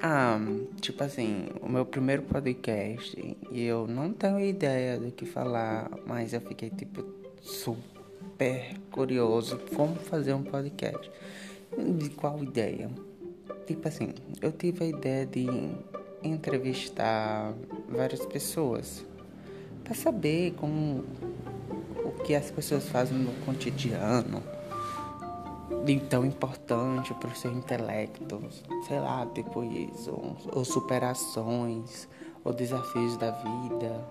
Ah, tipo assim, o meu primeiro podcast e eu não tenho ideia do que falar, mas eu fiquei tipo super curioso como fazer um podcast. De qual ideia? Tipo assim, eu tive a ideia de entrevistar várias pessoas para saber como o que as pessoas fazem no cotidiano tão importante para o seu intelecto, sei lá, tipo isso, ou superações, ou desafios da vida.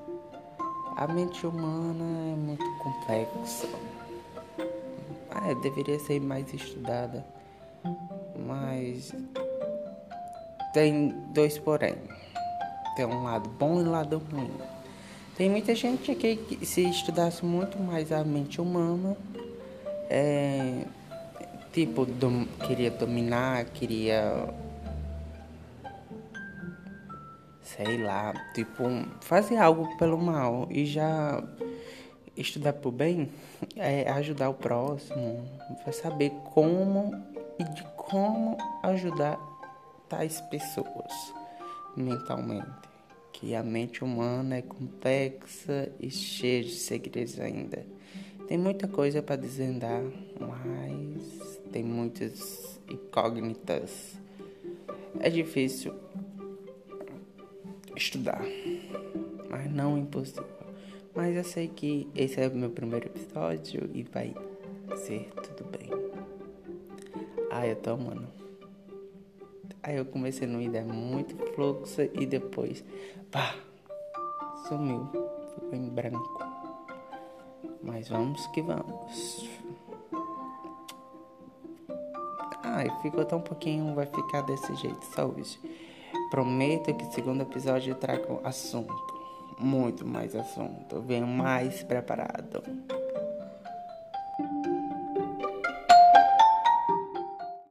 A mente humana é muito complexa. Ah, deveria ser mais estudada, mas tem dois porém. Tem um lado bom e um lado ruim. Tem muita gente que se estudasse muito mais a mente humana, é, tipo, dom, queria dominar, queria. Sei lá, tipo, fazer algo pelo mal e já estudar pro bem é ajudar o próximo, vai saber como e de como ajudar tais pessoas mentalmente. Que a mente humana é complexa e cheia de segredos ainda. Tem muita coisa para desvendar, mas tem muitas incógnitas. É difícil estudar, mas não impossível. Mas eu sei que esse é o meu primeiro episódio e vai ser tudo bem. Ah, eu tô amando. Aí eu comecei numa ideia muito fluxa e depois, pá, sumiu, ficou em branco. Mas vamos que vamos. Ai, ficou tão pouquinho, vai ficar desse jeito só hoje. Prometo que segundo episódio eu trago assunto, muito mais assunto. venho mais preparado.